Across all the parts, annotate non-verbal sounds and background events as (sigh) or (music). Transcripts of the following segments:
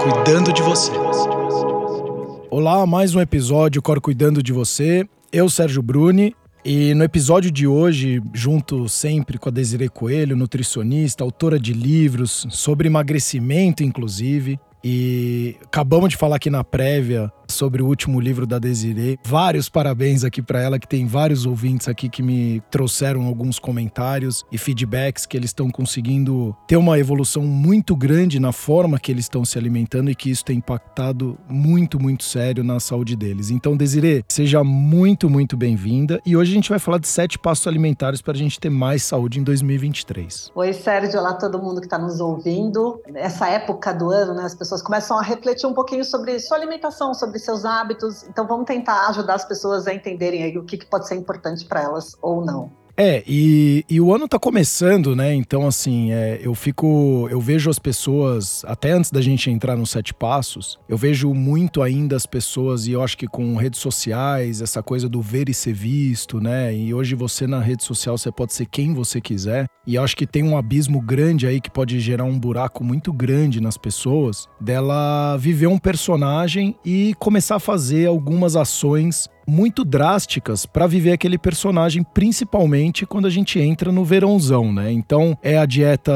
cuidando de você. Olá, mais um episódio Cor Cuidando de Você. Eu, Sérgio Bruni, e no episódio de hoje, junto sempre com a Desiree Coelho, nutricionista, autora de livros sobre emagrecimento, inclusive, e acabamos de falar aqui na prévia sobre o último livro da Desiree. Vários parabéns aqui para ela, que tem vários ouvintes aqui que me trouxeram alguns comentários e feedbacks que eles estão conseguindo ter uma evolução muito grande na forma que eles estão se alimentando e que isso tem impactado muito, muito sério na saúde deles. Então, Desiree, seja muito, muito bem-vinda. E hoje a gente vai falar de sete passos alimentares para a gente ter mais saúde em 2023. Oi, Sérgio. Olá, todo mundo que está nos ouvindo. Essa época do ano, né, as pessoas começam a refletir um pouquinho sobre sua alimentação, sobre seus hábitos. Então vamos tentar ajudar as pessoas a entenderem aí o que, que pode ser importante para elas ou não. É, e, e, o ano tá começando, né? Então, assim, é, eu fico. Eu vejo as pessoas, até antes da gente entrar nos sete passos, eu vejo muito ainda as pessoas, e eu acho que com redes sociais, essa coisa do ver e ser visto, né? E hoje você na rede social você pode ser quem você quiser. E eu acho que tem um abismo grande aí que pode gerar um buraco muito grande nas pessoas dela viver um personagem e começar a fazer algumas ações muito drásticas para viver aquele personagem, principalmente quando a gente entra no verãozão, né? Então é a dieta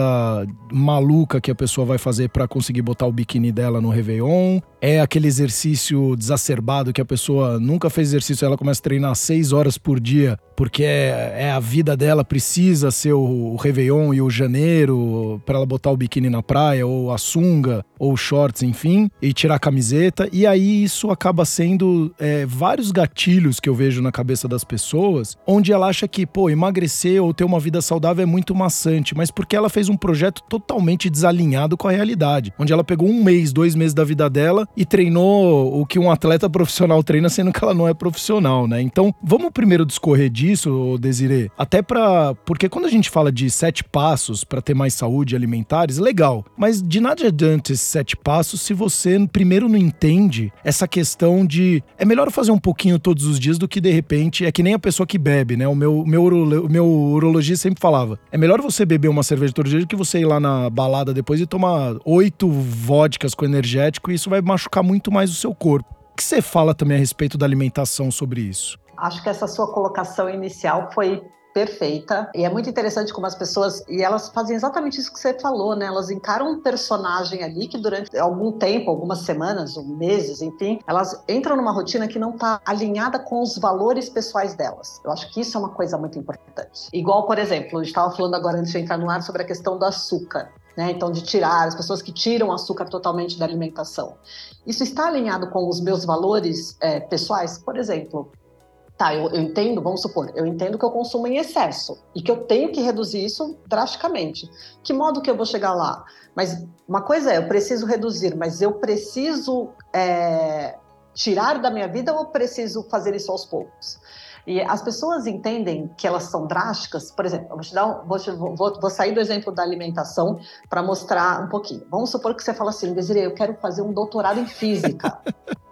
maluca que a pessoa vai fazer para conseguir botar o biquíni dela no Réveillon, é aquele exercício desacerbado que a pessoa nunca fez exercício, ela começa a treinar seis horas por dia, porque é, é a vida dela, precisa ser o, Réveillon e o janeiro para ela botar o biquíni na praia, ou a sunga, ou shorts, enfim, e tirar a camiseta. E aí isso acaba sendo é, vários gatilhos que eu vejo na cabeça das pessoas, onde ela acha que, pô, emagrecer ou ter uma vida saudável é muito maçante, mas porque ela fez um projeto totalmente desalinhado com a realidade, onde ela pegou um mês, dois meses da vida dela e treinou o que um atleta profissional treina, sendo que ela não é profissional, né? Então, vamos primeiro discorrer disso, Desirê, até para porque quando a gente fala de sete passos para ter mais saúde alimentares, legal, mas de nada adianta esses sete passos se você primeiro não entende essa questão de é melhor fazer um pouquinho todos os dias do que de repente é que nem a pessoa que bebe, né? O meu meu meu urologista sempre falava, é melhor você beber uma cerveja todo dia do que você ir lá na balada depois e tomar oito vodkas com energético e isso vai machucar muito mais o seu corpo. O que você fala também a respeito da alimentação sobre isso? Acho que essa sua colocação inicial foi perfeita. E é muito interessante como as pessoas. E elas fazem exatamente isso que você falou, né? Elas encaram um personagem ali que durante algum tempo, algumas semanas, ou meses, enfim, elas entram numa rotina que não está alinhada com os valores pessoais delas. Eu acho que isso é uma coisa muito importante. Igual, por exemplo, a gente estava falando agora antes de entrar no ar sobre a questão do açúcar. Né? Então, de tirar, as pessoas que tiram açúcar totalmente da alimentação. Isso está alinhado com os meus valores é, pessoais? Por exemplo, tá, eu, eu, entendo, vamos supor, eu entendo que eu consumo em excesso e que eu tenho que reduzir isso drasticamente. Que modo que eu vou chegar lá? Mas uma coisa é, eu preciso reduzir, mas eu preciso é, tirar da minha vida ou eu preciso fazer isso aos poucos? E as pessoas entendem que elas são drásticas, por exemplo, vou, te dar um, vou, te, vou, vou, sair do exemplo da alimentação para mostrar um pouquinho. Vamos supor que você fala assim, Desiree, eu quero fazer um doutorado em física. (laughs)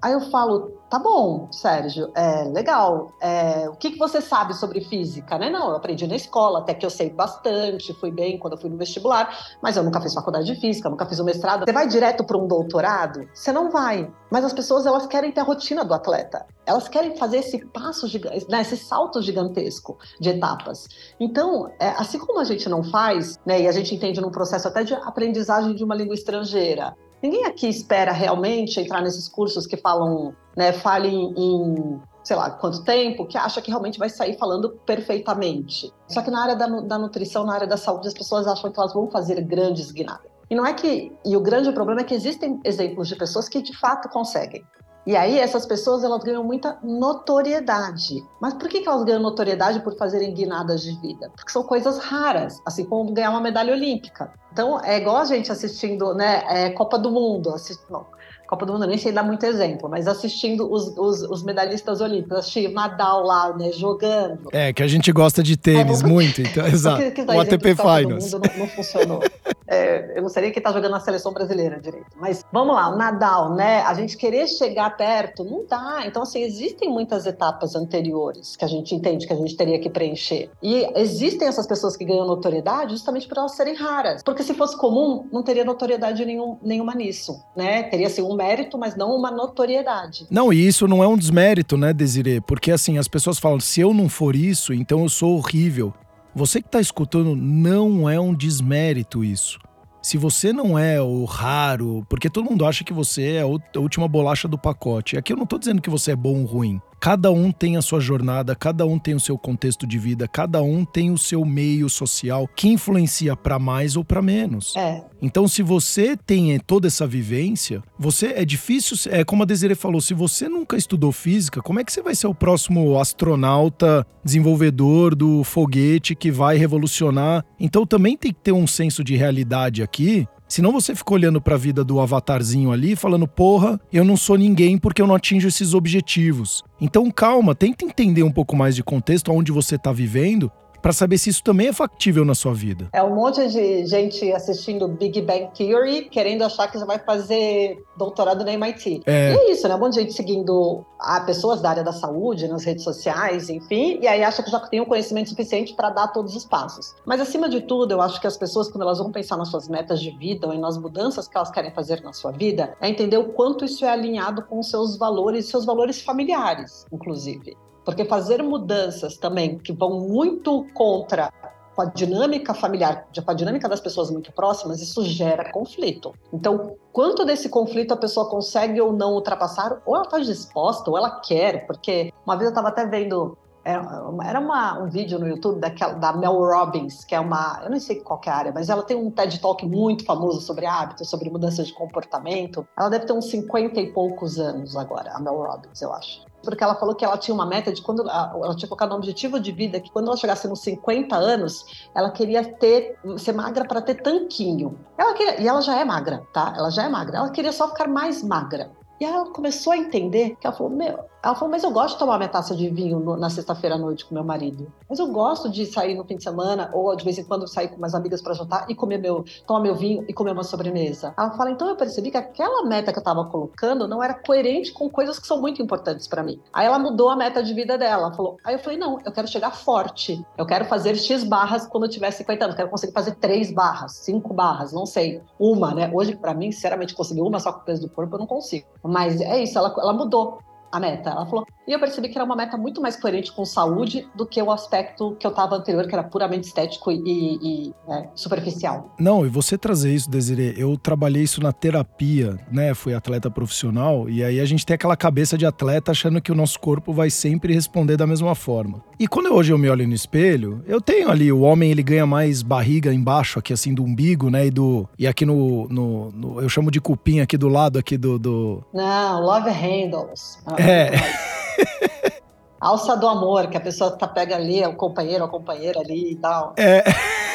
Aí eu falo, tá bom, Sérgio, é legal. É, o que, que você sabe sobre física? Né? Não, eu aprendi na escola, até que eu sei bastante, fui bem quando eu fui no vestibular, mas eu nunca fiz faculdade de física, nunca fiz o um mestrado. Você vai direto para um doutorado? Você não vai. Mas as pessoas elas querem ter a rotina do atleta. Elas querem fazer esse passo, né, esse salto gigantesco de etapas. Então, é, assim como a gente não faz, né, e a gente entende num processo até de aprendizagem de uma língua estrangeira, Ninguém aqui espera realmente entrar nesses cursos que falam, né, fale em, sei lá, quanto tempo, que acha que realmente vai sair falando perfeitamente. Só que na área da, da nutrição, na área da saúde, as pessoas acham que elas vão fazer grandes guinadas. E não é que. E o grande problema é que existem exemplos de pessoas que de fato conseguem. E aí essas pessoas elas ganham muita notoriedade. Mas por que, elas ganham notoriedade por fazerem guinadas de vida? Porque são coisas raras, assim como ganhar uma medalha olímpica. Então é igual a gente assistindo, né, é, Copa do Mundo. Não, Copa do Mundo nem sei dar muito exemplo, mas assistindo os, os, os medalhistas olímpicos, assisti Nadal lá, né, jogando. É, que a gente gosta de tênis é, muito, então, (laughs) exato. Que, que o ATP Finals. Não, não, funcionou. (laughs) é, eu não sei nem quem tá jogando na seleção brasileira direito. Mas vamos lá, o Nadal, né? A gente querer chegar perto, não dá. Então, assim, existem muitas etapas anteriores que a gente entende que a gente teria que preencher. E existem essas pessoas que ganham notoriedade justamente por elas serem raras. Porque se fosse comum, não teria notoriedade nenhum, nenhuma nisso, né? Teria, assim, um mérito, mas não uma notoriedade. Não, e isso não é um desmérito, né, Desiree? Porque, assim, as pessoas falam, se eu não for isso, então eu sou horrível. Você que está escutando, não é um desmérito isso. Se você não é o raro, porque todo mundo acha que você é a última bolacha do pacote. Aqui eu não estou dizendo que você é bom ou ruim. Cada um tem a sua jornada, cada um tem o seu contexto de vida, cada um tem o seu meio social que influencia para mais ou para menos. É. Então, se você tem toda essa vivência, você é difícil, é como a Desiree falou, se você nunca estudou física, como é que você vai ser o próximo astronauta desenvolvedor do foguete que vai revolucionar? Então, também tem que ter um senso de realidade aqui Senão você fica olhando para a vida do avatarzinho ali, falando, porra, eu não sou ninguém porque eu não atinjo esses objetivos. Então calma, tenta entender um pouco mais de contexto, onde você está vivendo, para saber se isso também é factível na sua vida. É um monte de gente assistindo Big Bang Theory, querendo achar que você vai fazer doutorado na MIT. É. E é isso, né? Um monte de gente seguindo a pessoas da área da saúde, nas redes sociais, enfim, e aí acha que já tem o conhecimento suficiente para dar todos os passos. Mas acima de tudo, eu acho que as pessoas, quando elas vão pensar nas suas metas de vida ou nas mudanças que elas querem fazer na sua vida, é entender o quanto isso é alinhado com os seus valores, seus valores familiares, inclusive. Porque fazer mudanças também que vão muito contra a dinâmica familiar, a dinâmica das pessoas muito próximas, isso gera conflito. Então, quanto desse conflito a pessoa consegue ou não ultrapassar, ou ela está disposta, ou ela quer, porque uma vez eu estava até vendo era uma, um vídeo no YouTube daquela, da Mel Robbins, que é uma, eu não sei qual é a área, mas ela tem um TED Talk muito famoso sobre hábitos, sobre mudança de comportamento. Ela deve ter uns 50 e poucos anos agora, a Mel Robbins, eu acho porque ela falou que ela tinha uma meta de quando ela tinha colocado um objetivo de vida que quando ela chegasse nos 50 anos, ela queria ter ser magra para ter tanquinho. Ela queria, e ela já é magra, tá? Ela já é magra. Ela queria só ficar mais magra. E aí ela começou a entender que ela falou: Meu, ela falou, mas eu gosto de tomar minha taça de vinho no, na sexta-feira à noite com meu marido. Mas eu gosto de sair no fim de semana, ou de vez em quando sair com umas amigas para jantar e comer meu, tomar meu vinho e comer uma sobremesa. Ela fala, então eu percebi que aquela meta que eu estava colocando não era coerente com coisas que são muito importantes para mim. Aí ela mudou a meta de vida dela. Ela falou, aí eu falei, não, eu quero chegar forte. Eu quero fazer X barras quando eu tiver 50 anos. Eu quero conseguir fazer três barras, cinco barras, não sei. Uma, né? Hoje, para mim, sinceramente, conseguir uma só com o peso do corpo, eu não consigo. Mas é isso, ela, ela mudou a meta. Ela falou, e eu percebi que era uma meta muito mais coerente com saúde do que o aspecto que eu estava anterior, que era puramente estético e, e é, superficial. Não, e você trazer isso, Desiree, eu trabalhei isso na terapia, né? Fui atleta profissional, e aí a gente tem aquela cabeça de atleta achando que o nosso corpo vai sempre responder da mesma forma. E quando hoje eu me olho no espelho, eu tenho ali, o homem ele ganha mais barriga embaixo, aqui assim, do umbigo, né? E do. E aqui no. no, no eu chamo de cupim aqui do lado aqui do. do... Não, love handles. É. (laughs) Alça do amor, que a pessoa tá, pega ali, é o companheiro, a companheira ali e tal. É.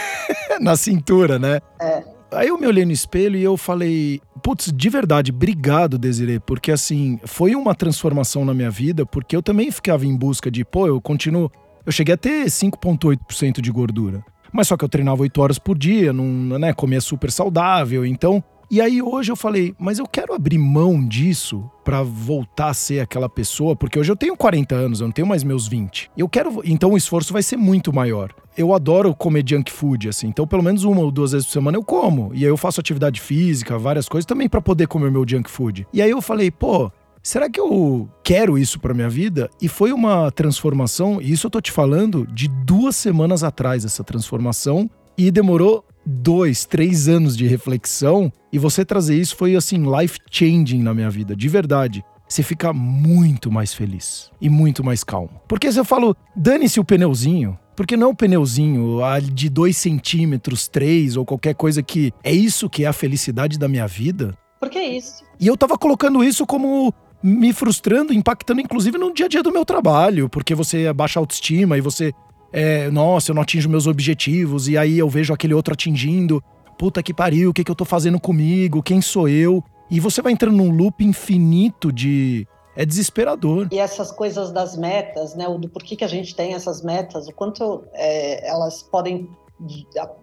(laughs) Na cintura, né? É. Aí eu me olhei no espelho e eu falei, putz, de verdade, obrigado, Desiree, porque assim, foi uma transformação na minha vida, porque eu também ficava em busca de, pô, eu continuo. Eu cheguei a ter 5,8% de gordura. Mas só que eu treinava 8 horas por dia, não, né, comia super saudável, então e aí hoje eu falei, mas eu quero abrir mão disso para voltar a ser aquela pessoa, porque hoje eu tenho 40 anos, eu não tenho mais meus 20. Eu quero, então o esforço vai ser muito maior. Eu adoro comer junk food assim, então pelo menos uma ou duas vezes por semana eu como. E aí eu faço atividade física, várias coisas também para poder comer meu junk food. E aí eu falei, pô, será que eu quero isso para minha vida? E foi uma transformação, e isso eu tô te falando de duas semanas atrás, essa transformação, e demorou dois, três anos de reflexão e você trazer isso foi assim, life changing na minha vida, de verdade. Você fica muito mais feliz e muito mais calmo. Porque se eu falo, dane-se o pneuzinho, porque não o pneuzinho de dois centímetros, três ou qualquer coisa que é isso que é a felicidade da minha vida. Porque é isso. E eu tava colocando isso como me frustrando, impactando inclusive no dia a dia do meu trabalho, porque você baixa autoestima e você é, nossa, eu não atinjo meus objetivos, e aí eu vejo aquele outro atingindo. Puta que pariu, o que, que eu tô fazendo comigo? Quem sou eu? E você vai entrando num loop infinito de é desesperador. E essas coisas das metas, né? O do porquê que a gente tem essas metas, o quanto é, elas podem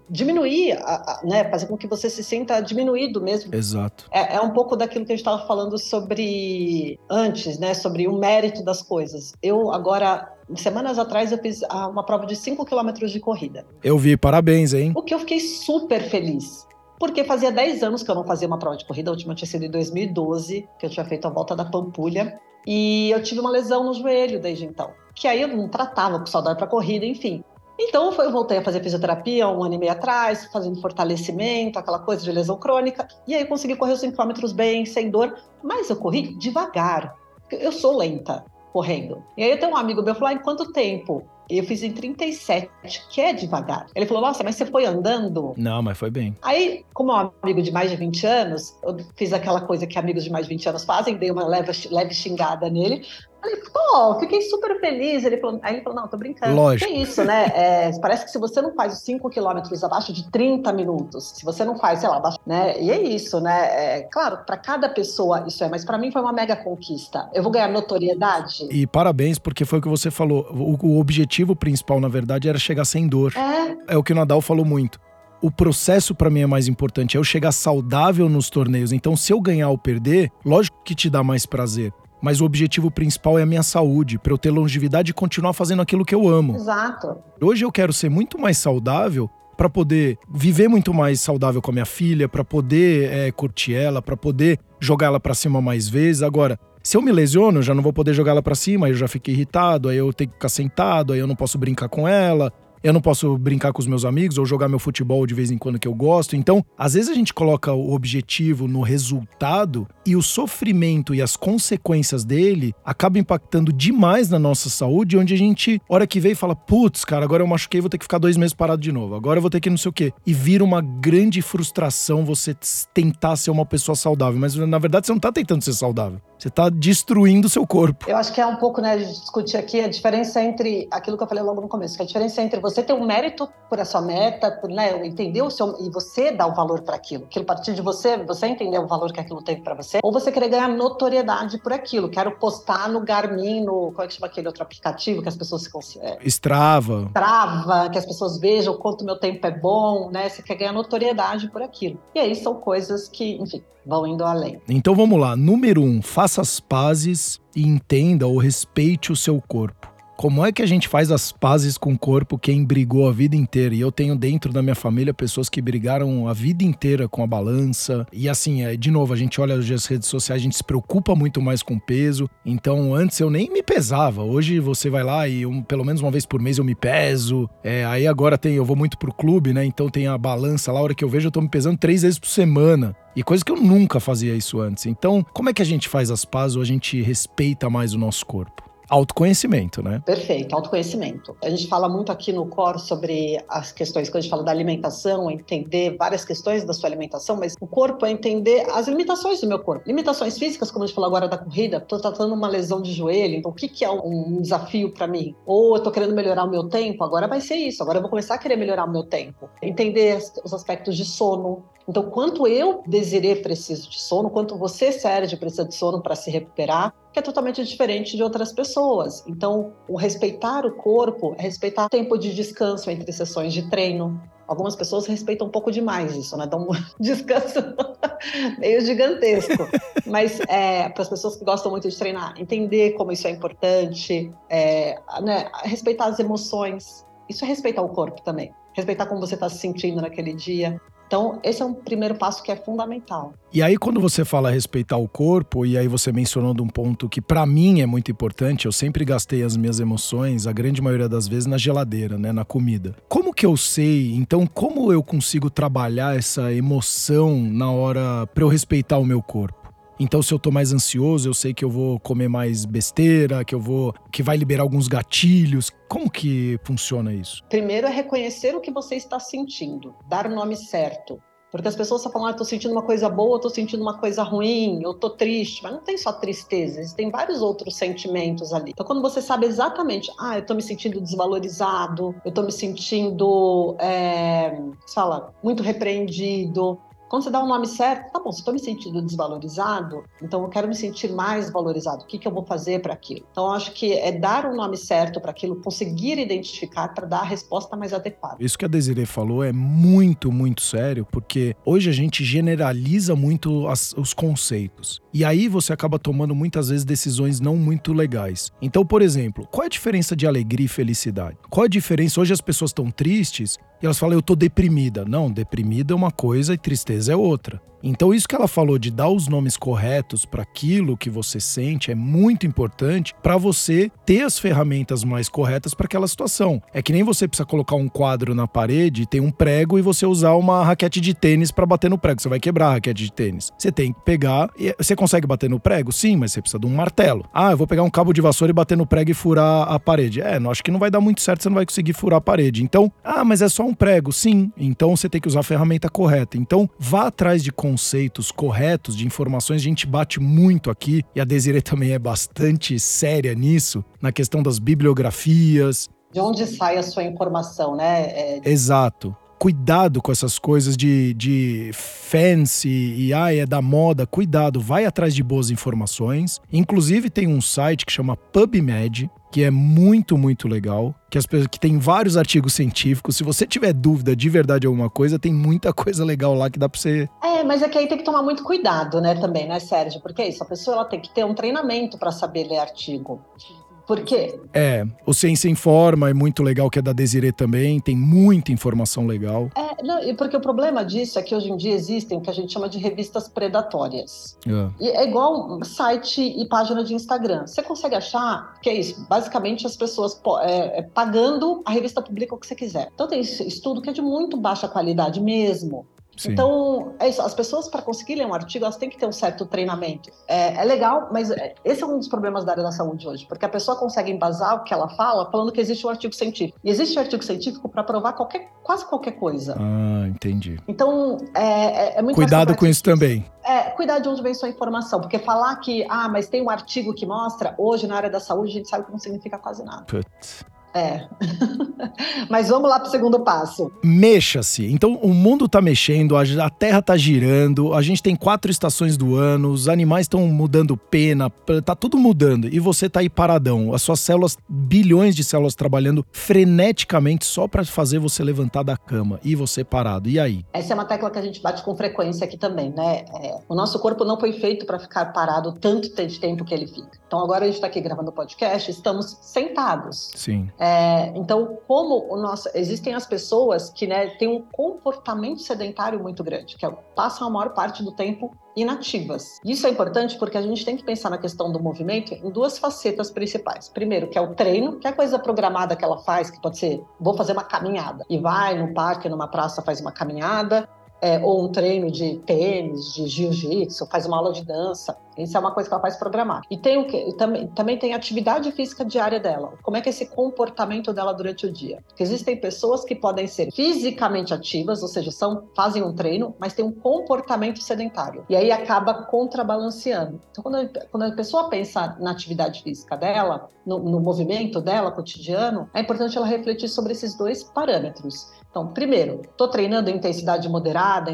diminuir, né, fazer com que você se sinta diminuído mesmo. Exato. É, é um pouco daquilo que a gente estava falando sobre antes, né, sobre o mérito das coisas. Eu agora semanas atrás eu fiz uma prova de 5 quilômetros de corrida. Eu vi, parabéns, hein? O que eu fiquei super feliz. Porque fazia 10 anos que eu não fazia uma prova de corrida, a última tinha sido em 2012, que eu tinha feito a volta da Pampulha. E eu tive uma lesão no joelho desde então. Que aí eu não tratava com saudade para corrida, enfim. Então eu voltei a fazer fisioterapia um ano e meio atrás, fazendo fortalecimento, aquela coisa de lesão crônica, e aí eu consegui correr os 5 km bem, sem dor, mas eu corri devagar. Eu sou lenta correndo. E aí eu tenho um amigo meu falou: ah, em quanto tempo? Eu fiz em 37, que é devagar. Ele falou: Nossa, mas você foi andando? Não, mas foi bem. Aí, como é um amigo de mais de 20 anos, eu fiz aquela coisa que amigos de mais de 20 anos fazem, dei uma leve, leve xingada nele. Falei, pô, fiquei super feliz. Ele falou, aí ele falou, não, tô brincando. Lógico. Que isso, né? É, parece que se você não faz os 5 quilômetros abaixo de 30 minutos, se você não faz, sei lá, abaixo, né? E é isso, né? É, claro, para cada pessoa isso é, mas para mim foi uma mega conquista. Eu vou ganhar notoriedade. E parabéns, porque foi o que você falou. O, o objetivo principal, na verdade, era chegar sem dor. É. É o que o Nadal falou muito o processo para mim é mais importante, é eu chegar saudável nos torneios. Então, se eu ganhar ou perder, lógico que te dá mais prazer mas o objetivo principal é a minha saúde, para eu ter longevidade e continuar fazendo aquilo que eu amo. Exato. Hoje eu quero ser muito mais saudável para poder viver muito mais saudável com a minha filha, para poder é, curtir ela, para poder jogar ela para cima mais vezes. Agora, se eu me lesiono, eu já não vou poder jogar ela para cima, aí eu já fiquei irritado, aí eu tenho que ficar sentado, aí eu não posso brincar com ela, eu não posso brincar com os meus amigos ou jogar meu futebol de vez em quando que eu gosto. Então, às vezes a gente coloca o objetivo no resultado e o sofrimento e as consequências dele acabam impactando demais na nossa saúde, onde a gente, hora que vem, fala: putz, cara, agora eu machuquei, vou ter que ficar dois meses parado de novo, agora eu vou ter que não sei o quê. E vira uma grande frustração você tentar ser uma pessoa saudável, mas na verdade você não tá tentando ser saudável. Você está destruindo o seu corpo. Eu acho que é um pouco, né, discutir aqui a diferença entre aquilo que eu falei logo no começo, que a diferença entre você ter um mérito por a sua meta, por, né, entender o seu e você dar o valor para aquilo, aquilo a partir de você, você entender o valor que aquilo teve para você, ou você querer ganhar notoriedade por aquilo. Quero postar no Garmin, no como é que chama aquele outro aplicativo que as pessoas se consideram? É, Strava. Strava, que as pessoas vejam o quanto meu tempo é bom, né? Você quer ganhar notoriedade por aquilo. E aí são coisas que, enfim, vão indo além. Então vamos lá. Número um, faça as pazes e entenda ou respeite o seu corpo. Como é que a gente faz as pazes com o corpo quem brigou a vida inteira? E eu tenho dentro da minha família pessoas que brigaram a vida inteira com a balança. E assim, é, de novo, a gente olha as redes sociais, a gente se preocupa muito mais com peso. Então, antes eu nem me pesava. Hoje você vai lá e pelo menos uma vez por mês eu me peso. É, aí agora tem, eu vou muito pro clube, né? Então tem a balança lá, a hora que eu vejo, eu tô me pesando três vezes por semana. E coisa que eu nunca fazia isso antes. Então, como é que a gente faz as pazes ou a gente respeita mais o nosso corpo? Autoconhecimento, né? Perfeito, autoconhecimento. A gente fala muito aqui no Core sobre as questões, quando a gente fala da alimentação, entender várias questões da sua alimentação, mas o corpo é entender as limitações do meu corpo. Limitações físicas, como a gente falou agora da corrida, estou tratando uma lesão de joelho, então o que, que é um desafio para mim? Ou estou querendo melhorar o meu tempo, agora vai ser isso, agora eu vou começar a querer melhorar o meu tempo. Entender os aspectos de sono, então, quanto eu desirei preciso de sono, quanto você, Sérgio, precisa de sono para se recuperar, que é totalmente diferente de outras pessoas. Então, o respeitar o corpo é respeitar o tempo de descanso entre sessões de treino. Algumas pessoas respeitam um pouco demais isso, né? Dão um (laughs) descanso (laughs) meio gigantesco. (laughs) Mas é, para as pessoas que gostam muito de treinar, entender como isso é importante, é, né? respeitar as emoções. Isso é respeitar o corpo também. Respeitar como você está se sentindo naquele dia. Então, esse é um primeiro passo que é fundamental. E aí, quando você fala respeitar o corpo, e aí você mencionou de um ponto que para mim é muito importante, eu sempre gastei as minhas emoções, a grande maioria das vezes, na geladeira, né, na comida. Como que eu sei, então, como eu consigo trabalhar essa emoção na hora para eu respeitar o meu corpo? Então, se eu tô mais ansioso, eu sei que eu vou comer mais besteira, que eu vou. que vai liberar alguns gatilhos. Como que funciona isso? Primeiro é reconhecer o que você está sentindo, dar o nome certo. Porque as pessoas só falam, ah, tô sentindo uma coisa boa, tô sentindo uma coisa ruim, eu tô triste. Mas não tem só tristeza, tem vários outros sentimentos ali. Então, quando você sabe exatamente, ah, eu tô me sentindo desvalorizado, eu tô me sentindo, é, fala, muito repreendido, Quando você dá o um nome certo, tá bom, se estou me sentindo desvalorizado, então eu quero me sentir mais valorizado. O que, que eu vou fazer para aquilo? Então, eu acho que é dar o um nome certo para aquilo, conseguir identificar para dar a resposta mais adequada. Isso que a Desiree falou é muito, muito sério, porque hoje a gente generaliza muito as, os conceitos. E aí você acaba tomando muitas vezes decisões não muito legais. Então, por exemplo, qual é a diferença de alegria e felicidade? Qual é a diferença? Hoje as pessoas estão tristes e elas falam, eu tô deprimida. Não, deprimida é uma coisa e tristeza é outra. Então, isso que ela falou de dar os nomes corretos para aquilo que você sente é muito importante para você ter as ferramentas mais corretas para aquela situação. É que nem você precisa colocar um quadro na parede, tem um prego e você usar uma raquete de tênis para bater no prego. Você vai quebrar a raquete de tênis. Você tem que pegar. Você consegue bater no prego? Sim, mas você precisa de um martelo. Ah, eu vou pegar um cabo de vassoura e bater no prego e furar a parede. É, acho que não vai dar muito certo, você não vai conseguir furar a parede. Então, ah, mas é só um prego. Sim. Então você tem que usar a ferramenta correta. Então, vá atrás de conceitos corretos, de informações. A gente bate muito aqui, e a Desiree também é bastante séria nisso, na questão das bibliografias. De onde sai a sua informação, né? É... Exato cuidado com essas coisas de, de fancy e ah, é da moda. Cuidado, vai atrás de boas informações. Inclusive, tem um site que chama PubMed, que é muito, muito legal, que as pessoas que tem vários artigos científicos. Se você tiver dúvida de verdade alguma coisa, tem muita (laughs) coisa legal lá que dá para você. É, mas é que aí tem que tomar muito cuidado, né, também, né, Sérgio? Porque é isso, a pessoa ela tem que ter um treinamento para saber ler artigo. Por quê? É, o Ciência Informa é muito legal, que é da Desiree também, tem muita informação legal. É, não, e porque o problema disso é que hoje em dia existem o que a gente chama de revistas predatórias. É. E é igual site e página de Instagram. Você consegue achar que é isso, basicamente as pessoas é, é, pagando, a revista publica o que você quiser. Então tem estudo que é de muito baixa qualidade mesmo. Sim. Então, é isso. As pessoas, para conseguir ler um artigo, elas têm que ter um certo treinamento. É, é, legal, mas é, esse é um dos problemas da área da saúde hoje, porque a pessoa consegue embasar o que ela fala falando que existe um artigo científico. E existe um artigo científico para provar qualquer, quase qualquer coisa. Ah, entendi. Então, é, é, é muito Cuidado com isso também. É, cuidar de onde vem sua informação, porque falar que, ah, mas tem um artigo que mostra, hoje na área da saúde a gente sabe que não significa quase nada. Putz. É. (laughs) Mas vamos lá para o segundo passo. Mexa-se. Então, o mundo está mexendo, a Terra está girando, a gente tem quatro estações do ano, os animais estão mudando pena, tá tudo mudando. E você está aí paradão. As suas células, bilhões de células trabalhando freneticamente só para fazer você levantar da cama. E você parado. E aí? Essa é uma tecla que a gente bate com frequência aqui também, né? É, o nosso corpo não foi feito para ficar parado tanto tempo que ele fica. Então, agora a gente está aqui gravando o podcast, estamos sentados. Sim. É, então, como o nosso, existem as pessoas que né, têm um comportamento sedentário muito grande, que é, passam a maior parte do tempo inativas. Isso é importante porque a gente tem que pensar na questão do movimento em duas facetas principais. Primeiro, que é o treino, que é a coisa programada que ela faz, que pode ser, vou fazer uma caminhada, e vai no parque, numa praça, faz uma caminhada, é, ou um treino de tênis, de jiu-jitsu, faz uma aula de dança. Isso é uma coisa que ela faz programar. E tem o que também, também tem a atividade física diária dela. Como é que é esse comportamento dela durante o dia? Porque existem pessoas que podem ser fisicamente ativas, ou seja, são fazem um treino, mas tem um comportamento sedentário. E aí acaba contrabalanceando. Então, quando a, quando a pessoa pensa na atividade física dela, no, no movimento dela cotidiano, é importante ela refletir sobre esses dois parâmetros. Então, primeiro, estou treinando intensidade moderada,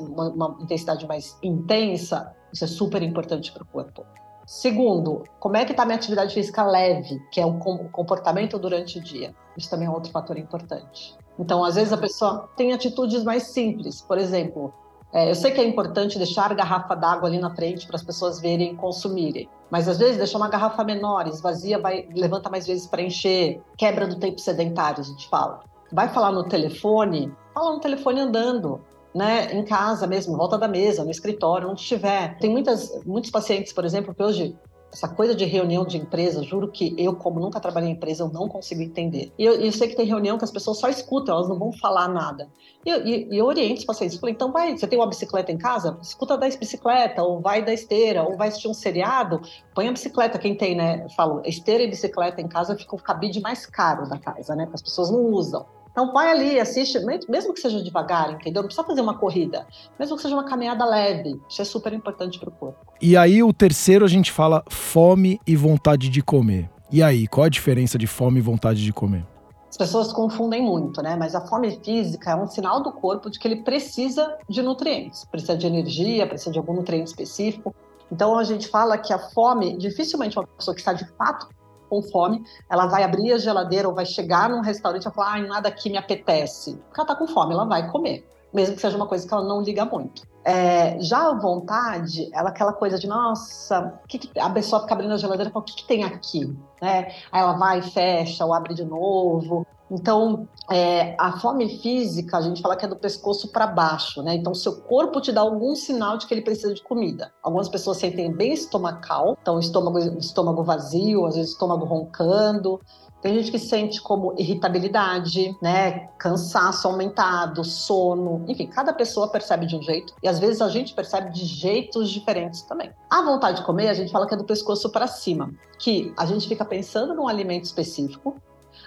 uma, intensidade mais intensa, isso é super importante para o corpo. Segundo, como é que está minha atividade física leve, que é o comportamento durante o dia? Isso também é outro fator importante. Então, às vezes a pessoa tem atitudes mais simples, por exemplo, é, eu sei que é importante deixar a garrafa d'água ali na frente para as pessoas verem e consumirem, mas às vezes deixar uma garrafa menor, esvazia, vai, levanta mais vezes para encher, quebra do tempo sedentário, a gente fala. Vai falar no telefone, fala no telefone andando né, em casa mesmo, volta da mesa, no escritório, onde estiver. Tem muitas, muitos pacientes, por exemplo, que hoje essa coisa de reunião de empresa, juro que eu, como nunca trabalhei em empresa, eu não consigo entender. E eu, eu sei que tem reunião que as pessoas só escutam, elas não vão falar nada. E eu, eu oriento os pacientes, falei, então vai, você tem uma bicicleta em casa? Escuta da bicicleta, ou vai da esteira, ou vai assistir um seriado, põe a bicicleta, quem tem, né, falo, esteira e bicicleta em casa fica o cabide mais caro da casa, né, porque as pessoas não usam. Então vai ali, assiste, mesmo que seja devagar, entendeu? Não precisa fazer uma corrida, mesmo que seja uma caminhada leve. Isso é super importante para o corpo. E aí o terceiro a gente fala fome e vontade de comer. E aí, qual a diferença de fome e vontade de comer? pessoas confundem muito, né? Mas a fome física é um sinal do corpo de que ele precisa de nutrientes, precisa de energia, precisa de algum nutriente específico. Então a gente fala que a fome, dificilmente uma pessoa que está de fato com fome, ela vai abrir a geladeira ou vai chegar num restaurante e falar, ah, nada aqui me apetece. Porque ela está com fome, ela vai comer, mesmo que seja uma coisa que ela não liga muito. É, já a vontade, ela aquela coisa de, nossa, que que, a pessoa fica abrindo a geladeira e fala, o que, que tem aqui? Né? Aí ela vai, fecha, ou abre de novo. Então, é, a fome física, a gente fala que é do pescoço para baixo, né? Então, seu corpo te dá algum sinal de que ele precisa de comida. Algumas pessoas sentem bem estomacal, então estômago, estômago vazio, às vezes estômago roncando. Tem gente que sente como irritabilidade, né, cansaço aumentado, sono, enfim, cada pessoa percebe de um jeito e às vezes a gente percebe de jeitos diferentes também. A vontade de comer, a gente fala que é do pescoço para cima, que a gente fica pensando num alimento específico,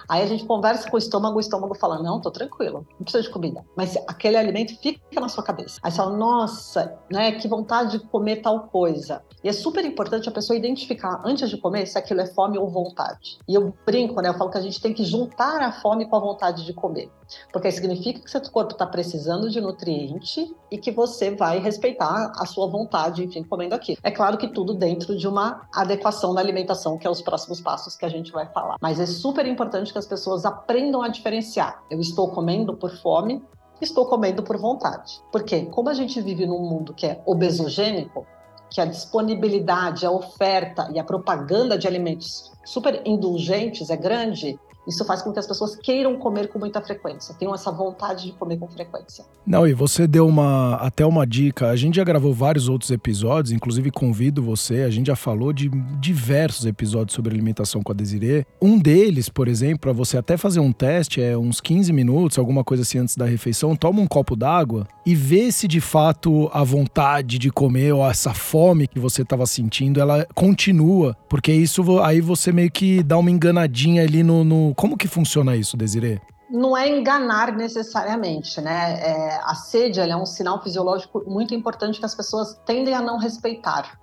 Aí a gente conversa com o estômago, o estômago fala: Não, tô tranquilo, não precisa de comida. Mas aquele alimento fica na sua cabeça. Aí você fala: Nossa, né, que vontade de comer tal coisa. E é super importante a pessoa identificar antes de comer se aquilo é fome ou vontade. E eu brinco, né? Eu falo que a gente tem que juntar a fome com a vontade de comer. Porque aí significa que seu corpo está precisando de nutriente e que você vai respeitar a sua vontade, enfim, comendo aquilo. É claro que tudo dentro de uma adequação da alimentação, que é os próximos passos que a gente vai falar. Mas é super importante que as pessoas aprendam a diferenciar. Eu estou comendo por fome, estou comendo por vontade. Porque como a gente vive num mundo que é obesogênico, que a disponibilidade, a oferta e a propaganda de alimentos super indulgentes é grande, isso faz com que as pessoas queiram comer com muita frequência, tenham essa vontade de comer com frequência. Não, e você deu uma até uma dica. A gente já gravou vários outros episódios, inclusive convido você. A gente já falou de diversos episódios sobre alimentação com a Desirê. Um deles, por exemplo, para você até fazer um teste, é uns 15 minutos, alguma coisa assim antes da refeição, toma um copo d'água e vê se de fato a vontade de comer ou essa fome que você estava sentindo, ela continua, porque isso aí você meio que dá uma enganadinha ali no, no como que funciona isso, Desirê? Não é enganar necessariamente, né? É, a sede é um sinal fisiológico muito importante que as pessoas tendem a não respeitar.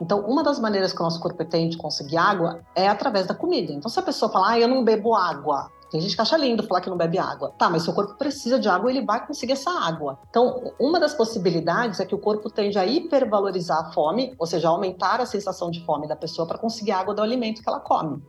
Então, uma das maneiras que o nosso corpo tem de conseguir água é através da comida. Então, se a pessoa falar, ah, eu não bebo água, tem gente que acha lindo falar que não bebe água. Tá, mas seu corpo precisa de água ele vai conseguir essa água. Então, uma das possibilidades é que o corpo tende a hipervalorizar a fome, ou seja, aumentar a sensação de fome da pessoa para conseguir água do alimento que ela come.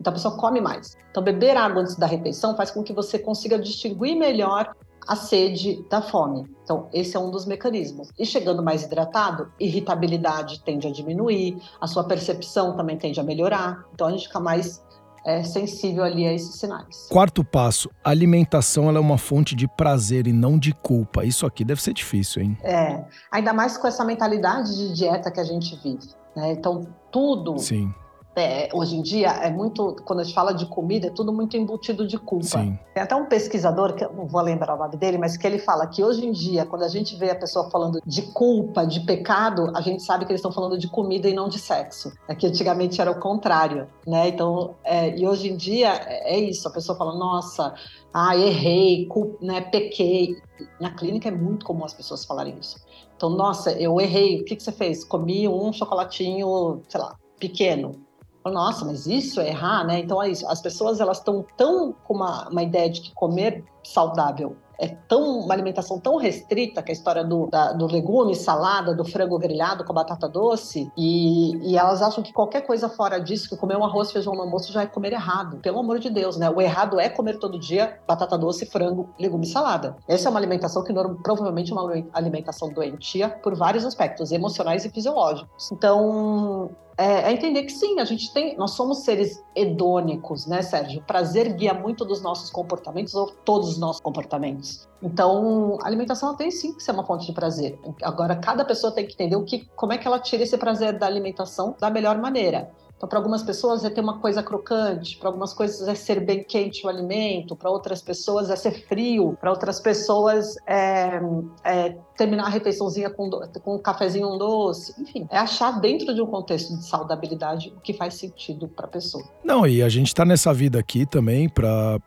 Então a pessoa come mais. Então beber água antes da refeição faz com que você consiga distinguir melhor a sede da fome. Então, esse é um dos mecanismos. E chegando mais hidratado, irritabilidade tende a diminuir, a sua percepção também tende a melhorar. Então, a gente fica mais é, sensível ali a esses sinais. Quarto passo: alimentação ela é uma fonte de prazer e não de culpa. Isso aqui deve ser difícil, hein? É, ainda mais com essa mentalidade de dieta que a gente vive. Né? Então, tudo Sim é, hoje em dia é muito, quando a gente fala de comida, é tudo muito embutido de culpa. Sim. Tem até um pesquisador, que eu não vou lembrar o nome dele, mas que ele fala que hoje em dia, quando a gente vê a pessoa falando de culpa, de pecado, a gente sabe que eles estão falando de comida e não de sexo. É que antigamente era o contrário, né? Então, é, e hoje em dia é, é isso, a pessoa fala, nossa, ah, errei, né, pequei. Na clínica é muito comum as pessoas falarem isso. Então, nossa, eu errei, o que, que você fez? Comi um chocolatinho, sei lá, pequeno nossa, mas isso é errar, né? Então é isso. As pessoas elas estão tão com uma, uma ideia de que comer saudável é tão uma alimentação tão restrita que a história do, da, do legume, salada, do frango grelhado com a batata doce e, e, elas acham que qualquer coisa fora disso, que comer um arroz, feijão no almoço já é comer errado. Pelo amor de Deus, né? O errado é comer todo dia batata doce, frango, legume salada. Essa é uma alimentação que provavelmente é uma alimentação doentia por vários aspectos, emocionais e fisiológicos. Então, é, é, entender que sim, a gente tem, nós somos seres hedônicos, né, Sérgio? O prazer guia muito dos nossos comportamentos ou todos os nossos comportamentos. Então, a alimentação tem sim que ser uma fonte de prazer. Agora, cada pessoa tem que entender o que, como é que ela tira esse prazer da alimentação da melhor maneira. Então, para algumas pessoas é ter uma coisa crocante, para algumas coisas é ser bem quente o alimento, para outras pessoas é ser frio, para outras pessoas é, é, terminar a refeiçãozinha com, com um cafezinho doce. Enfim, é achar dentro de um contexto de saudabilidade o que faz sentido para a pessoa. Não, e a gente está nessa vida aqui também para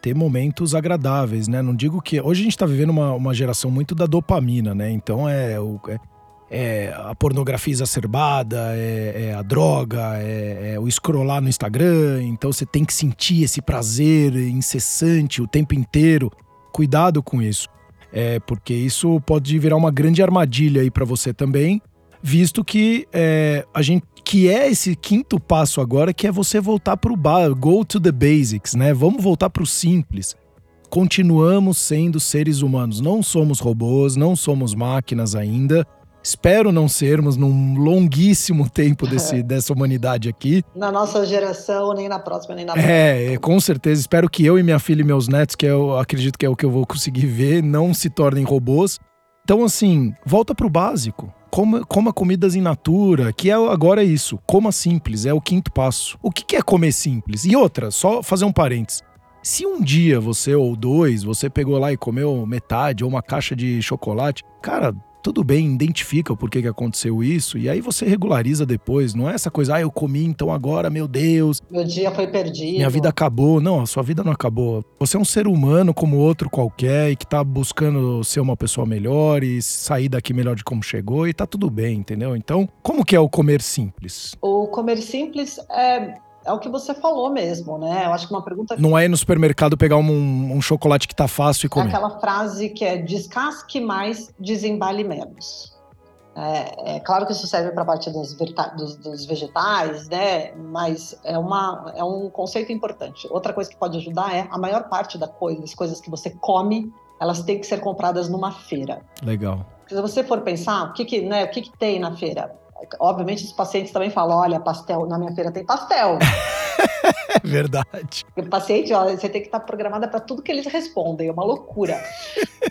ter momentos agradáveis, né? Não digo que. Hoje a gente está vivendo uma, uma geração muito da dopamina, né? Então é, é é a pornografia exacerbada, é, é a droga, é, é, o scrollar no Instagram. Então você tem que sentir esse prazer incessante o tempo inteiro. Cuidado com isso, é porque isso pode virar uma grande armadilha aí para você também, visto que é, a gente que é esse quinto passo agora, que é você voltar para o bar, go to the basics, né? Vamos voltar para o simples. Continuamos sendo seres humanos, não somos robôs, não somos máquinas ainda. Espero não sermos num longuíssimo tempo desse, (laughs) dessa humanidade aqui. Na nossa geração, nem na próxima, nem na próxima. É, com certeza. Espero que eu e minha filha e meus netos, que eu acredito que é o que eu vou conseguir ver, não se tornem robôs. Então, assim, volta pro básico. Coma, coma comidas in natura, que é agora é isso. Coma simples, é o quinto passo. O que, que é comer simples? E outra, só fazer um parênteses. Se um dia você ou dois, você pegou lá e comeu metade ou uma caixa de chocolate, cara, tudo bem, identifica o porquê que aconteceu isso e aí você regulariza depois. Não é essa coisa, ah, eu comi, então agora, meu Deus. Meu dia foi perdido. Minha vida acabou. Não, a sua vida não acabou. Você é um ser humano como outro qualquer e que tá buscando ser uma pessoa melhor e sair daqui melhor de como chegou e tá tudo bem, entendeu? Então, como que é o comer simples? O comer simples é é o que você falou mesmo, né? Eu acho que uma pergunta. Não é ir no supermercado pegar um, um chocolate que tá fácil e comer. É aquela frase que é descasque mais, desembale menos. É, é claro que isso serve para a parte dos, dos, dos, vegetais, né? Mas é, uma, é um conceito importante. Outra coisa que pode ajudar é a maior parte da coisa, das coisas que você come, elas têm que ser compradas numa feira. Legal. Se você for pensar, o que, que, né, o que, que tem na feira? Obviamente os pacientes também falam, olha, pastel, na minha feira tem pastel. (laughs) é verdade. O paciente, ó, você tem que estar programada para tudo que eles respondem, é uma loucura.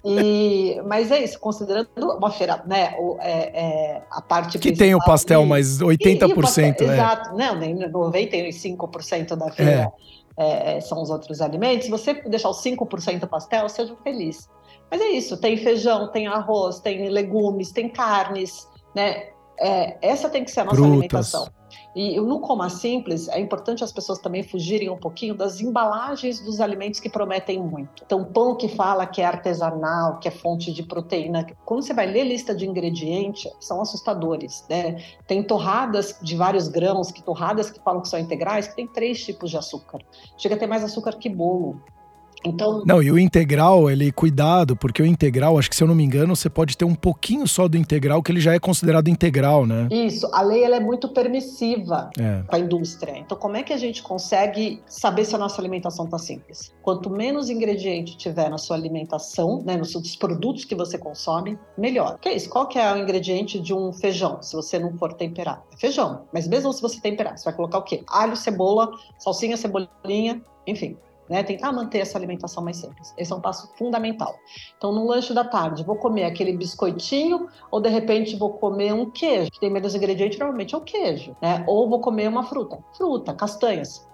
E, mas é isso, considerando uma feira, né, o, é, é, a parte Que tem o pastel, e, mas 80%. E, e pastel, é. Exato, não, nem 95% da feira é. é. são os outros alimentos. Se você deixar os 5% pastel, seja feliz. Mas é isso, tem feijão, tem arroz, tem legumes, tem carnes, né? É, essa tem que ser a nossa Frutas. alimentação. E no Coma Simples, é importante as pessoas também fugirem um pouquinho das embalagens dos alimentos que prometem muito. Então, pão que fala que é artesanal, que é fonte de proteína. Quando você vai ler lista de ingredientes, são assustadores, né? Tem torradas de vários grãos, que torradas que falam que são integrais, que tem três tipos de açúcar. Chega a ter mais açúcar que bolo. Então... Não, e o integral, ele cuidado, porque o integral, acho que se eu não me engano, você pode ter um pouquinho só do integral, que ele já é considerado integral, né? Isso, a lei ela é muito permissiva é. para a indústria. Então, como é que a gente consegue saber se a nossa alimentação está simples? Quanto menos ingrediente tiver na sua alimentação, né, nos seus produtos que você consome, melhor. Que é isso? Qual que é o ingrediente de um feijão, se você não for temperar? É feijão. Mas mesmo se você temperar, você vai colocar o quê? Alho, cebola, salsinha, cebolinha, enfim, né? Tentar manter essa alimentação mais simples. Esse é um passo fundamental. Então, no lanche da tarde, vou comer aquele biscoitinho ou de repente vou comer um queijo, que tem menos ingredientes, normalmente é o queijo, né? Ou vou comer uma fruta, fruta, castanhas,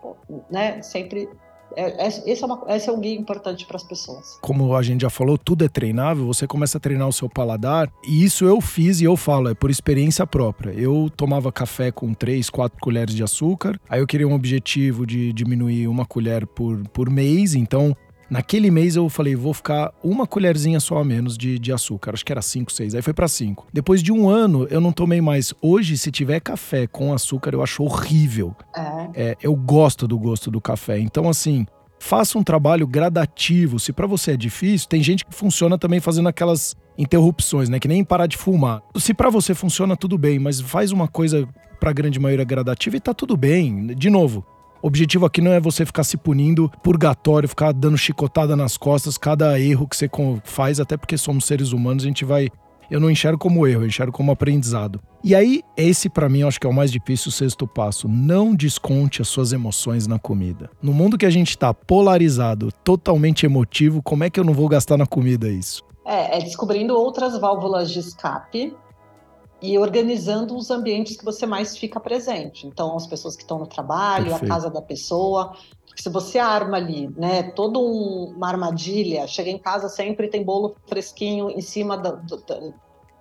né? Sempre é, é, esse, é uma, esse é um guia importante para as pessoas. Como a gente já falou, tudo é treinável, você começa a treinar o seu paladar. E isso eu fiz e eu falo, é por experiência própria. Eu tomava café com três, quatro colheres de açúcar. Aí eu queria um objetivo de diminuir uma colher por, por mês. Então, Naquele mês eu falei, vou ficar uma colherzinha só a menos de, de açúcar. Acho que era 5, 6. Aí foi para 5. Depois de um ano, eu não tomei mais. Hoje, se tiver café com açúcar, eu acho horrível. É. é eu gosto do gosto do café. Então, assim, faça um trabalho gradativo. Se para você é difícil, tem gente que funciona também fazendo aquelas interrupções, né? Que nem parar de fumar. Se para você funciona, tudo bem, mas faz uma coisa pra grande maioria gradativa e tá tudo bem. De novo, o objetivo aqui não é você ficar se punindo purgatório, ficar dando chicotada nas costas cada erro que você faz, até porque somos seres humanos, a gente vai. Eu não enxergo como erro, eu enxergo como aprendizado. E aí, esse para mim acho que é o mais difícil, o sexto passo. Não desconte as suas emoções na comida. No mundo que a gente tá polarizado, totalmente emotivo, como é que eu não vou gastar na comida isso? É, é descobrindo outras válvulas de escape e organizando os ambientes que você mais fica presente. Então, as pessoas que estão no trabalho, Perfeito. a casa da pessoa. Se você arma ali, né, toda um, uma armadilha, chega em casa sempre tem bolo fresquinho em cima da,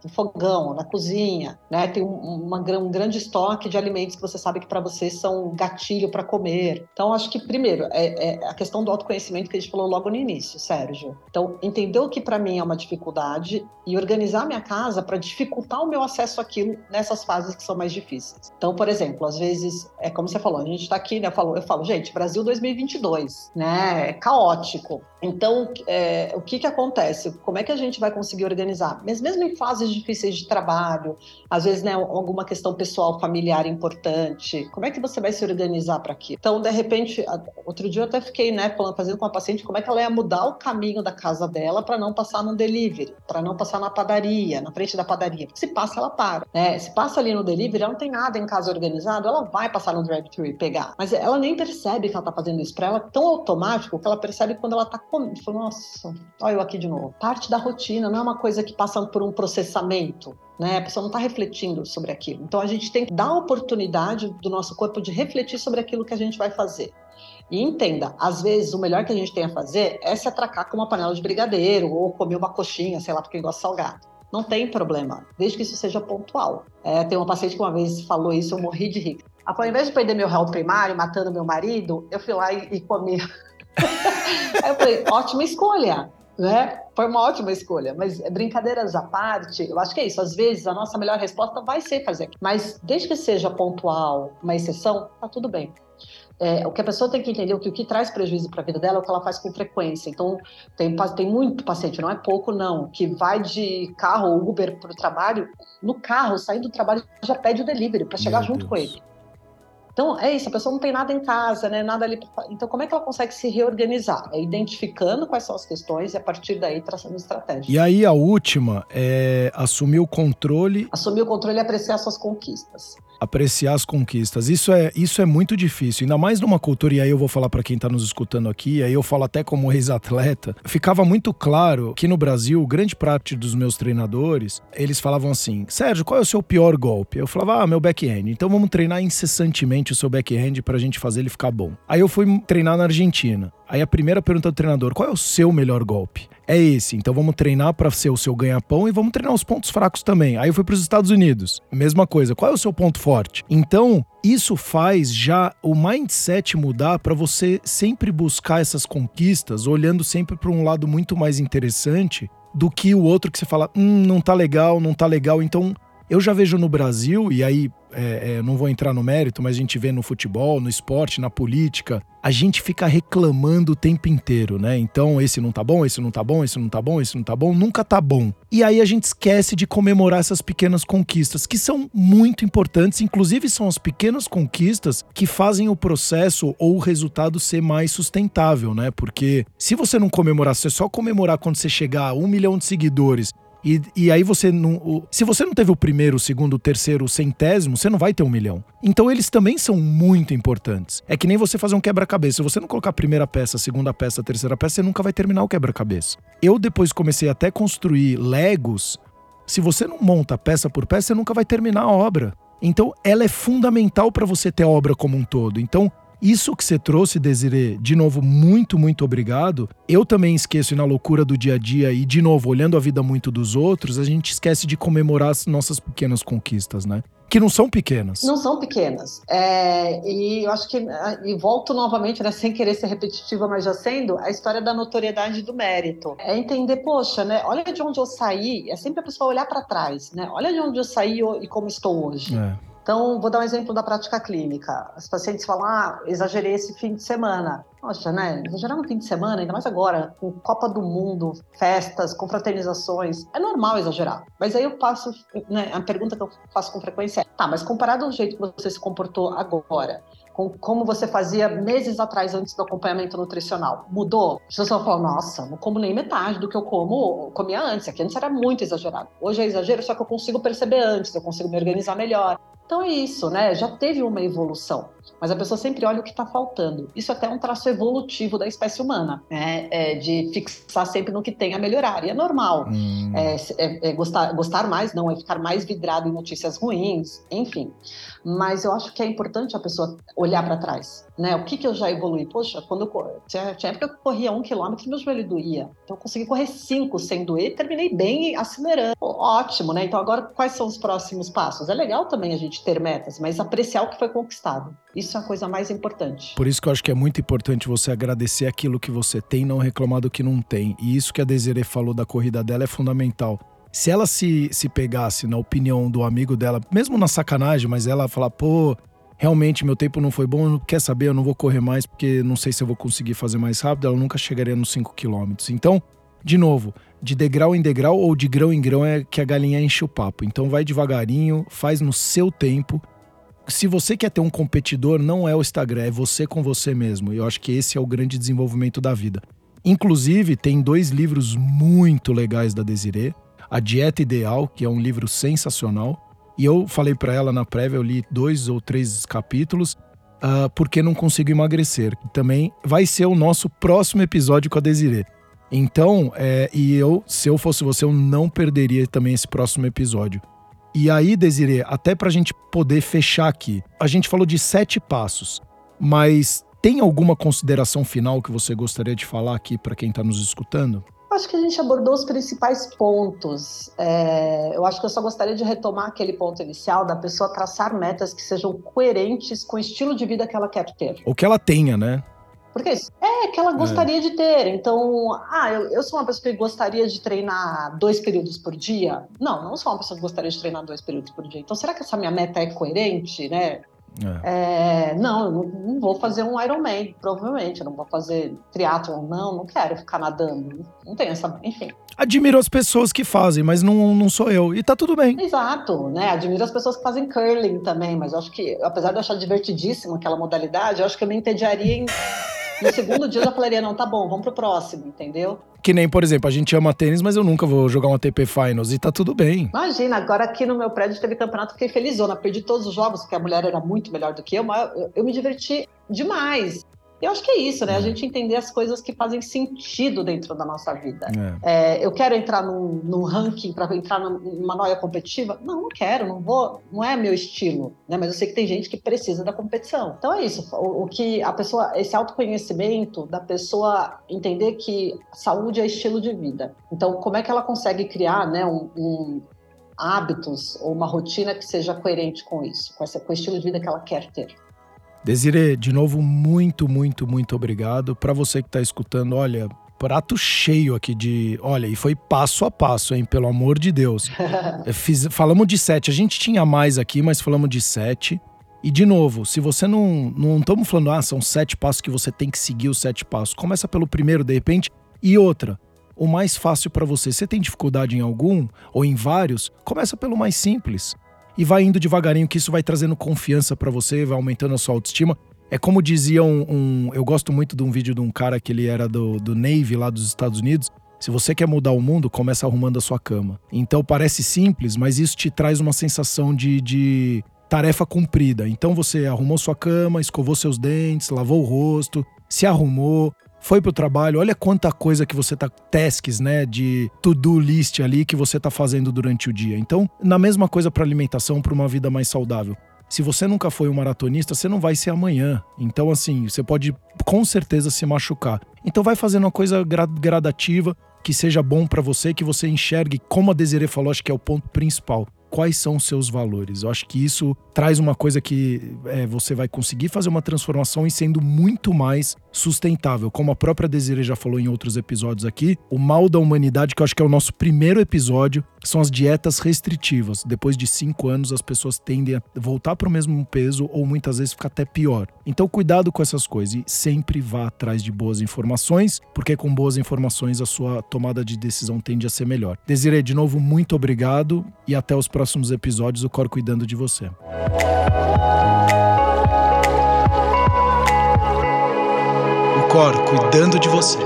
no fogão, na cozinha, né? Tem um, uma, um grande estoque de alimentos que você sabe que para você são gatilho para comer. Então, acho que, primeiro, é, é, a questão do autoconhecimento que a gente falou logo no início, Sérgio. Então, entender o que para mim é uma dificuldade e organizar minha casa para dificultar o meu acesso àquilo nessas fases que são mais difíceis. Então, por exemplo, às vezes, é como você falou, a gente está aqui, né? Eu falo, eu falo, gente, Brasil 2022, né? É caótico. Então, é, o que que acontece? Como é que a gente vai conseguir organizar? Mas mesmo em fases difíceis de trabalho, às vezes, né, alguma questão pessoal, familiar importante, como é que você vai se organizar para aquilo? Então, de repente, outro dia eu até fiquei, né, fazendo com a paciente como é que ela ia mudar o caminho da casa dela para não passar no delivery, para não passar na padaria, na frente da padaria. Porque se passa, ela para, né? Se passa ali no delivery, ela não tem nada em casa organizado, ela vai passar no drive-thru e pegar. Mas ela nem percebe que ela tá fazendo isso. Para ela é tão automático que ela percebe quando ela tá comendo. Nossa, olha eu aqui de novo. Parte da rotina, não é uma coisa que passa por um processamento. Né? A pessoa não está refletindo sobre aquilo. Então a gente tem que dar a oportunidade do nosso corpo de refletir sobre aquilo que a gente vai fazer. E entenda, às vezes o melhor que a gente tem a fazer é se atracar com uma panela de brigadeiro ou comer uma coxinha, sei lá, porque gosta salgado. Não tem problema, desde que isso seja pontual. É, tem uma paciente que uma vez falou isso, eu morri de rir. Falou, ao invés de perder meu réu primário, matando meu marido, eu fui lá e, e comi. Aí eu falei, ótima escolha, né? Foi uma ótima escolha, mas brincadeiras à parte, eu acho que é isso. Às vezes a nossa melhor resposta vai ser fazer, mas desde que seja pontual, uma exceção, tá tudo bem. É, o que a pessoa tem que entender, o que, o que traz prejuízo para a vida dela é o que ela faz com frequência. Então, tem, tem muito paciente, não é pouco não, que vai de carro ou Uber para o trabalho, no carro, saindo do trabalho, já pede o delivery para chegar Meu junto Deus. com ele. Então, é isso, a pessoa não tem nada em casa, né? Nada ali. Então, como é que ela consegue se reorganizar? É identificando quais são as questões e a partir daí traçando estratégia. E aí, a última é assumir o controle. Assumir o controle e apreciar suas conquistas apreciar as conquistas. Isso é, isso é muito difícil, ainda mais numa cultura, e aí eu vou falar para quem tá nos escutando aqui, aí eu falo até como ex-atleta, ficava muito claro que no Brasil, grande parte dos meus treinadores, eles falavam assim: Sérgio, qual é o seu pior golpe? Eu falava, ah, meu backhand. Então vamos treinar incessantemente o seu backhand pra gente fazer ele ficar bom. Aí eu fui treinar na Argentina. Aí a primeira pergunta do treinador: qual é o seu melhor golpe? É esse. Então vamos treinar para ser o seu ganha-pão e vamos treinar os pontos fracos também. Aí eu fui para os Estados Unidos. Mesma coisa. Qual é o seu ponto forte? Então, isso faz já o mindset mudar para você sempre buscar essas conquistas, olhando sempre para um lado muito mais interessante do que o outro que você fala, hum, não tá legal, não tá legal. Então, eu já vejo no Brasil, e aí é, é, não vou entrar no mérito, mas a gente vê no futebol, no esporte, na política, a gente fica reclamando o tempo inteiro, né? Então, esse não tá bom, esse não tá bom, esse não tá bom, esse não tá bom, nunca tá bom. E aí a gente esquece de comemorar essas pequenas conquistas, que são muito importantes, inclusive são as pequenas conquistas que fazem o processo ou o resultado ser mais sustentável, né? Porque se você não comemorar, se você só comemorar quando você chegar a um milhão de seguidores e, e aí você não. O, se você não teve o primeiro, o segundo, o terceiro, o centésimo, você não vai ter um milhão. Então eles também são muito importantes. É que nem você fazer um quebra-cabeça. Se você não colocar a primeira peça, a segunda peça, a terceira peça, você nunca vai terminar o quebra-cabeça. Eu depois comecei até construir Legos. Se você não monta peça por peça, você nunca vai terminar a obra. Então, ela é fundamental para você ter a obra como um todo. Então, isso que você trouxe, Desirê, de novo, muito, muito obrigado. Eu também esqueço, e na loucura do dia a dia, e de novo, olhando a vida muito dos outros, a gente esquece de comemorar as nossas pequenas conquistas, né? que não são pequenas. Não são pequenas. É, e eu acho que, e volto novamente, né, sem querer ser repetitiva, mas já sendo, a história da notoriedade do mérito. É entender, poxa, né, olha de onde eu saí, é sempre a pessoa olhar para trás, né? Olha de onde eu saí e como estou hoje. É. Então, vou dar um exemplo da prática clínica. As pacientes falam, ah, exagerei esse fim de semana. Poxa, né? Exagerar no fim de semana, ainda mais agora, com Copa do Mundo, festas, confraternizações. É normal exagerar. Mas aí eu passo, né? A pergunta que eu faço com frequência é: tá, mas comparado ao jeito que você se comportou agora, com como você fazia meses atrás antes do acompanhamento nutricional. Mudou? As pessoas falam, nossa, não como nem metade do que eu como, comia antes. Aqui antes era muito exagerado. Hoje é exagero, só que eu consigo perceber antes, eu consigo me organizar melhor. Então é isso, né? Já teve uma evolução. Mas a pessoa sempre olha o que está faltando. Isso até é um traço evolutivo da espécie humana, né? É de fixar sempre no que tem a melhorar. E é normal. Hum. É, é, é gostar, gostar mais, não, é ficar mais vidrado em notícias ruins, enfim. Mas eu acho que é importante a pessoa olhar para trás, né? O que, que eu já evolui? Poxa, quando eu, tinha, tinha época que eu corria um quilômetro e meu joelho doía. Então eu consegui correr cinco sem doer, terminei bem acelerando. Ótimo, né? Então agora quais são os próximos passos? É legal também a gente ter metas, mas apreciar o que foi conquistado. Isso é a coisa mais importante. Por isso que eu acho que é muito importante você agradecer aquilo que você tem, não reclamar do que não tem. E isso que a Desiree falou da corrida dela é fundamental. Se ela se, se pegasse na opinião do amigo dela, mesmo na sacanagem, mas ela falar, pô, realmente meu tempo não foi bom, quer saber, eu não vou correr mais porque não sei se eu vou conseguir fazer mais rápido, ela nunca chegaria nos 5 quilômetros. Então, de novo, de degrau em degrau ou de grão em grão é que a galinha enche o papo. Então vai devagarinho, faz no seu tempo. Se você quer ter um competidor, não é o Instagram, é você com você mesmo. Eu acho que esse é o grande desenvolvimento da vida. Inclusive, tem dois livros muito legais da Desiree. A Dieta Ideal, que é um livro sensacional. E eu falei para ela na prévia, eu li dois ou três capítulos, uh, porque não consigo emagrecer. Também vai ser o nosso próximo episódio com a Desiree. Então, é, e eu, se eu fosse você, eu não perderia também esse próximo episódio. E aí, Desiree, até pra gente poder fechar aqui, a gente falou de sete passos, mas tem alguma consideração final que você gostaria de falar aqui para quem está nos escutando? Acho que a gente abordou os principais pontos. É, eu acho que eu só gostaria de retomar aquele ponto inicial da pessoa traçar metas que sejam coerentes com o estilo de vida que ela quer ter. Ou que ela tenha, né? Porque é que ela gostaria é. de ter. Então, ah, eu, eu, sou uma pessoa que gostaria de treinar dois períodos por dia. Não, não sou uma pessoa que gostaria de treinar dois períodos por dia. Então, será que essa minha meta é coerente, né? É. É, não, eu não, não, vou fazer um Ironman, provavelmente. Eu não vou fazer triatlon, não, não quero ficar nadando. Não tenho essa. Enfim. Admiro as pessoas que fazem, mas não, não sou eu. E tá tudo bem. Exato, né? Admiro as pessoas que fazem curling também, mas eu acho que, apesar de eu achar divertidíssimo aquela modalidade, eu acho que eu me entediaria em. No segundo dia eu já falaria, não, tá bom, vamos pro próximo, entendeu? Que nem, por exemplo, a gente ama tênis, mas eu nunca vou jogar uma ATP Finals e tá tudo bem. Imagina, agora aqui no meu prédio teve campeonato, fiquei felizona, perdi todos os jogos, porque a mulher era muito melhor do que eu, mas eu, eu me diverti demais. Eu acho que é isso, né? A é. gente entender as coisas que fazem sentido dentro da nossa vida. É. É, eu quero entrar num, num ranking para entrar numa noia competitiva? Não, não quero, não vou, não é meu estilo, né? Mas eu sei que tem gente que precisa da competição. Então é isso. O, o que a pessoa, esse autoconhecimento da pessoa entender que saúde é estilo de vida. Então, como é que ela consegue criar, né, um, um hábitos ou uma rotina que seja coerente com isso, com, essa, com o estilo de vida que ela quer ter. Desire, de novo, muito, muito, muito obrigado. Para você que está escutando, olha, prato cheio aqui de. Olha, e foi passo a passo, hein? Pelo amor de Deus. (laughs) Fiz, falamos de sete. A gente tinha mais aqui, mas falamos de sete. E, de novo, se você não. Não estamos falando, ah, são sete passos que você tem que seguir os sete passos. Começa pelo primeiro, de repente. E outra, o mais fácil para você. Você tem dificuldade em algum ou em vários? Começa pelo mais simples e vai indo devagarinho, que isso vai trazendo confiança para você, vai aumentando a sua autoestima. É como dizia um, um, Eu gosto muito de um vídeo de um cara que ele era do, do Navy lá dos Estados Unidos. Se você quer mudar o mundo, começa arrumando a sua cama. Então parece simples, mas isso te traz uma sensação de, de tarefa cumprida. Então você arrumou sua cama, escovou seus dentes, lavou o rosto, se arrumou, foi pro trabalho, olha quanta coisa que você tá tasks, né, de to-do list ali que você tá fazendo durante o dia. Então, na mesma coisa para alimentação, para uma vida mais saudável. Se você nunca foi um maratonista, você não vai ser amanhã. Então, assim, você pode com certeza se machucar. Então, vai fazendo uma coisa gradativa que seja bom para você, que você enxergue, como a Desiree falou, acho que é o ponto principal quais são os seus valores. Eu acho que isso traz uma coisa que é, você vai conseguir fazer uma transformação e sendo muito mais sustentável. Como a própria Desiree já falou em outros episódios aqui, o mal da humanidade, que eu acho que é o nosso primeiro episódio, são as dietas restritivas. Depois de cinco anos, as pessoas tendem a voltar para o mesmo peso ou muitas vezes ficar até pior. Então, cuidado com essas coisas e sempre vá atrás de boas informações, porque com boas informações a sua tomada de decisão tende a ser melhor. Desiree, de novo, muito obrigado e até os próximos próximos episódios, o Cor cuidando de você. O Cor cuidando de você.